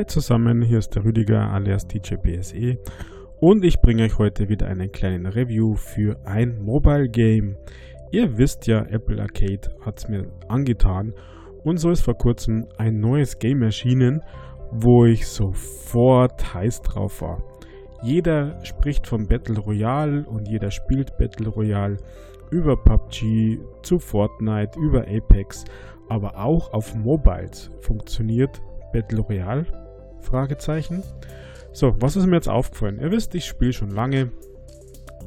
Hi zusammen, hier ist der Rüdiger alias DJ BSE und ich bringe euch heute wieder einen kleinen Review für ein Mobile Game. Ihr wisst ja, Apple Arcade hat es mir angetan und so ist vor kurzem ein neues Game erschienen, wo ich sofort heiß drauf war. Jeder spricht vom Battle Royale und jeder spielt Battle Royale über PUBG zu Fortnite, über Apex, aber auch auf Mobiles funktioniert Battle Royale? Fragezeichen. So, was ist mir jetzt aufgefallen? Ihr wisst, ich spiele schon lange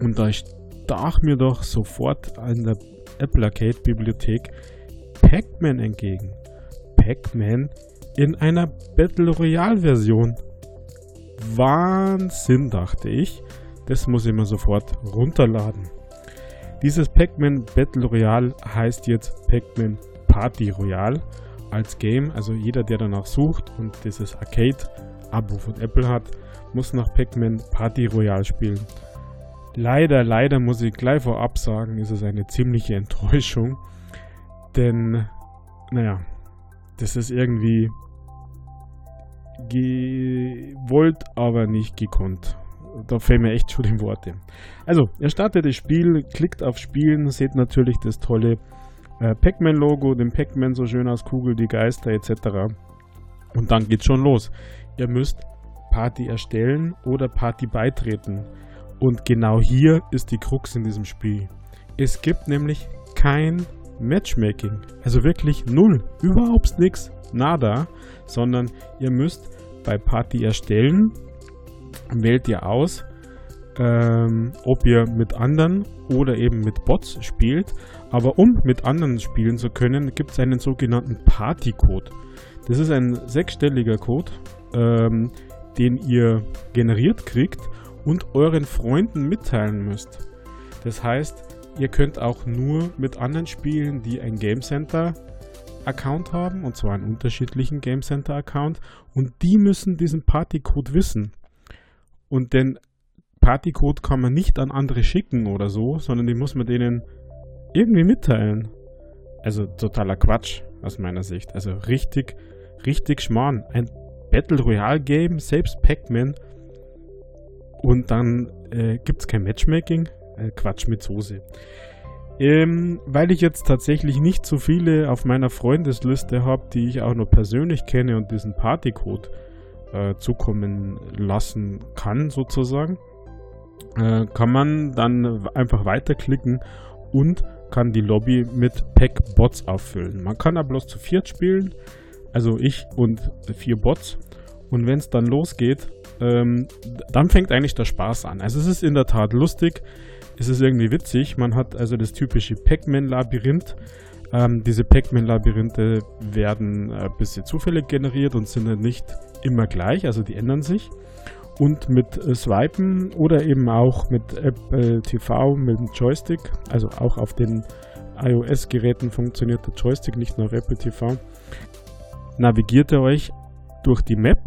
und da stach mir doch sofort an der Apple Arcade Bibliothek Pac-Man entgegen. Pac-Man in einer Battle Royale Version. Wahnsinn, dachte ich. Das muss ich mir sofort runterladen. Dieses Pac-Man Battle Royale heißt jetzt Pac-Man Party Royale als Game. Also jeder, der danach sucht und dieses Arcade-Abo von Apple hat, muss nach Pac-Man Party Royale spielen. Leider, leider muss ich gleich vorab sagen, ist es eine ziemliche Enttäuschung. Denn, naja, das ist irgendwie gewollt, aber nicht gekonnt. Da fehlen mir echt schon die Worte. Also, ihr startet das Spiel, klickt auf Spielen, seht natürlich das tolle äh, Pac-Man-Logo, den Pac-Man so schön als Kugel, die Geister etc. Und dann geht's schon los. Ihr müsst Party erstellen oder Party beitreten. Und genau hier ist die Krux in diesem Spiel. Es gibt nämlich kein Matchmaking. Also wirklich null. Überhaupt nichts. Nada. Sondern ihr müsst bei Party erstellen, wählt ihr aus, ähm, ob ihr mit anderen oder eben mit Bots spielt. Aber um mit anderen spielen zu können, gibt es einen sogenannten Party-Code. Das ist ein sechsstelliger Code, ähm, den ihr generiert kriegt und euren Freunden mitteilen müsst. Das heißt, ihr könnt auch nur mit anderen spielen, die ein Game Center Account haben, und zwar einen unterschiedlichen Game Center Account, und die müssen diesen Partycode wissen. Und den Partycode kann man nicht an andere schicken oder so, sondern den muss man denen irgendwie mitteilen. Also totaler Quatsch aus meiner Sicht. Also richtig, richtig schmarrn. Ein Battle Royale Game, selbst Pac-Man. Und dann äh, gibt es kein Matchmaking. Äh, Quatsch mit Soße. Ähm, weil ich jetzt tatsächlich nicht so viele auf meiner Freundesliste habe, die ich auch noch persönlich kenne und diesen Partycode äh, zukommen lassen kann, sozusagen, äh, kann man dann einfach weiterklicken und kann die Lobby mit Pack-Bots auffüllen. Man kann da bloß zu viert spielen, also ich und vier Bots. Und wenn es dann losgeht, ähm, dann fängt eigentlich der Spaß an. Also es ist in der Tat lustig, es ist irgendwie witzig. Man hat also das typische Pac-Man-Labyrinth. Ähm, diese Pac-Man-Labyrinthe werden ein bisschen zufällig generiert und sind nicht immer gleich, also die ändern sich und mit äh, Swipen oder eben auch mit Apple TV mit dem Joystick, also auch auf den iOS-Geräten funktioniert der Joystick, nicht nur auf Apple TV, navigiert ihr euch durch die Map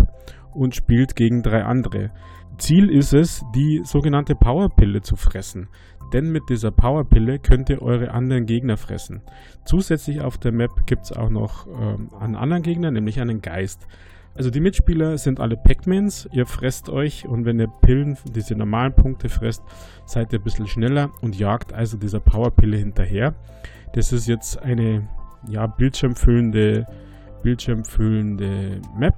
und spielt gegen drei andere. Ziel ist es, die sogenannte Powerpille zu fressen. Denn mit dieser Powerpille könnt ihr eure anderen Gegner fressen. Zusätzlich auf der Map gibt es auch noch ähm, einen anderen Gegner, nämlich einen Geist. Also die Mitspieler sind alle Pac-Mans, ihr fresst euch und wenn ihr Pillen, diese normalen Punkte fresst, seid ihr ein bisschen schneller und jagt also dieser Powerpille hinterher. Das ist jetzt eine ja, bildschirmfüllende, bildschirmfüllende Map.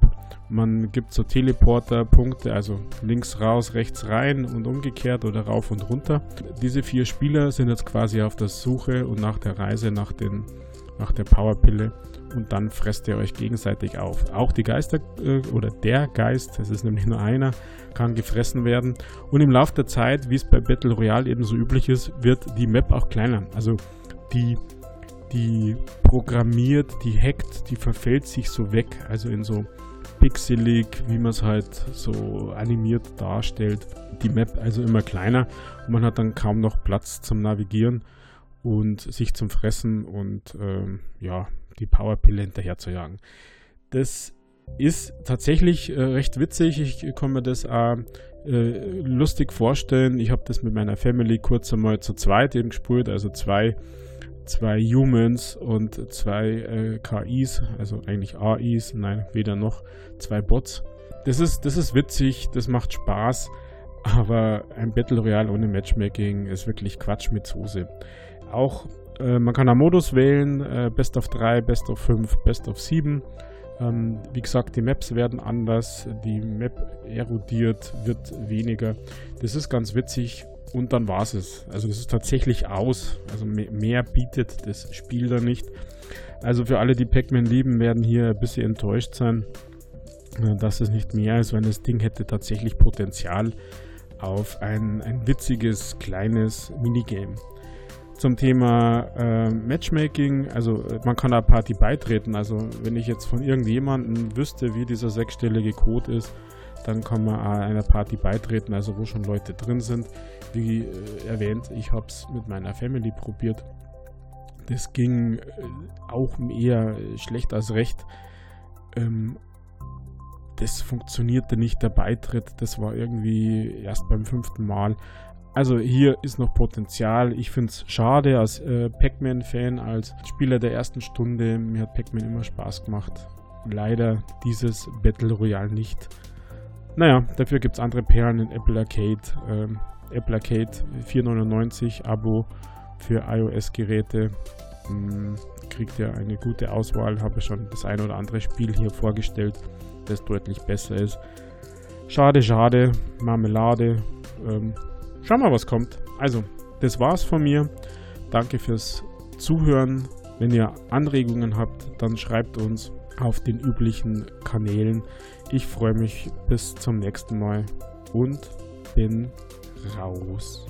Man gibt so Teleporter-Punkte, also links raus, rechts rein und umgekehrt oder rauf und runter. Diese vier Spieler sind jetzt quasi auf der Suche und nach der Reise nach, den, nach der Powerpille und dann fresst ihr euch gegenseitig auf. Auch die Geister äh, oder der Geist, es ist nämlich nur einer, kann gefressen werden. Und im Laufe der Zeit, wie es bei Battle Royale eben so üblich ist, wird die Map auch kleiner. Also die, die programmiert, die hackt, die verfällt sich so weg. Also in so pixelig, wie man es halt so animiert darstellt. Die Map also immer kleiner und man hat dann kaum noch Platz zum Navigieren und sich zum Fressen und ähm, ja, die Powerpille jagen. Das ist tatsächlich äh, recht witzig. Ich kann mir das auch äh, lustig vorstellen. Ich habe das mit meiner Family kurz einmal zu zweit eben gespielt, also zwei, zwei Humans und zwei äh, KIs, also eigentlich AIs, nein, weder noch, zwei Bots. das ist, das ist witzig, das macht Spaß, aber ein Battle Royale ohne Matchmaking ist wirklich Quatsch mit Soße. Auch äh, man kann da Modus wählen, äh, Best of 3, Best of 5, Best of 7. Ähm, wie gesagt, die Maps werden anders, die Map erodiert, wird weniger. Das ist ganz witzig und dann war es. Also das ist tatsächlich aus. Also mehr bietet das Spiel da nicht. Also für alle, die Pac-Man lieben, werden hier ein bisschen enttäuscht sein, äh, dass es nicht mehr ist, weil das Ding hätte tatsächlich Potenzial auf ein, ein witziges, kleines Minigame. Zum Thema äh, Matchmaking, also äh, man kann einer Party beitreten. Also wenn ich jetzt von irgendjemandem wüsste, wie dieser sechsstellige Code ist, dann kann man einer Party beitreten, also wo schon Leute drin sind. Wie äh, erwähnt, ich habe es mit meiner Family probiert. Das ging äh, auch eher schlecht als recht. Ähm, das funktionierte nicht, der Beitritt. Das war irgendwie erst beim fünften Mal. Also hier ist noch Potenzial. Ich finde es schade als äh, Pac-Man-Fan, als Spieler der ersten Stunde. Mir hat Pac-Man immer Spaß gemacht. Leider dieses Battle Royale nicht. Naja, dafür gibt es andere Perlen in Apple Arcade. Ähm, Apple Arcade 4,99 Abo für iOS-Geräte. Kriegt ihr eine gute Auswahl. Habe schon das ein oder andere Spiel hier vorgestellt, das deutlich besser ist. Schade, schade. Marmelade. Ähm, schauen wir, was kommt. Also, das war's von mir. Danke fürs Zuhören. Wenn ihr Anregungen habt, dann schreibt uns auf den üblichen Kanälen. Ich freue mich bis zum nächsten Mal und bin raus.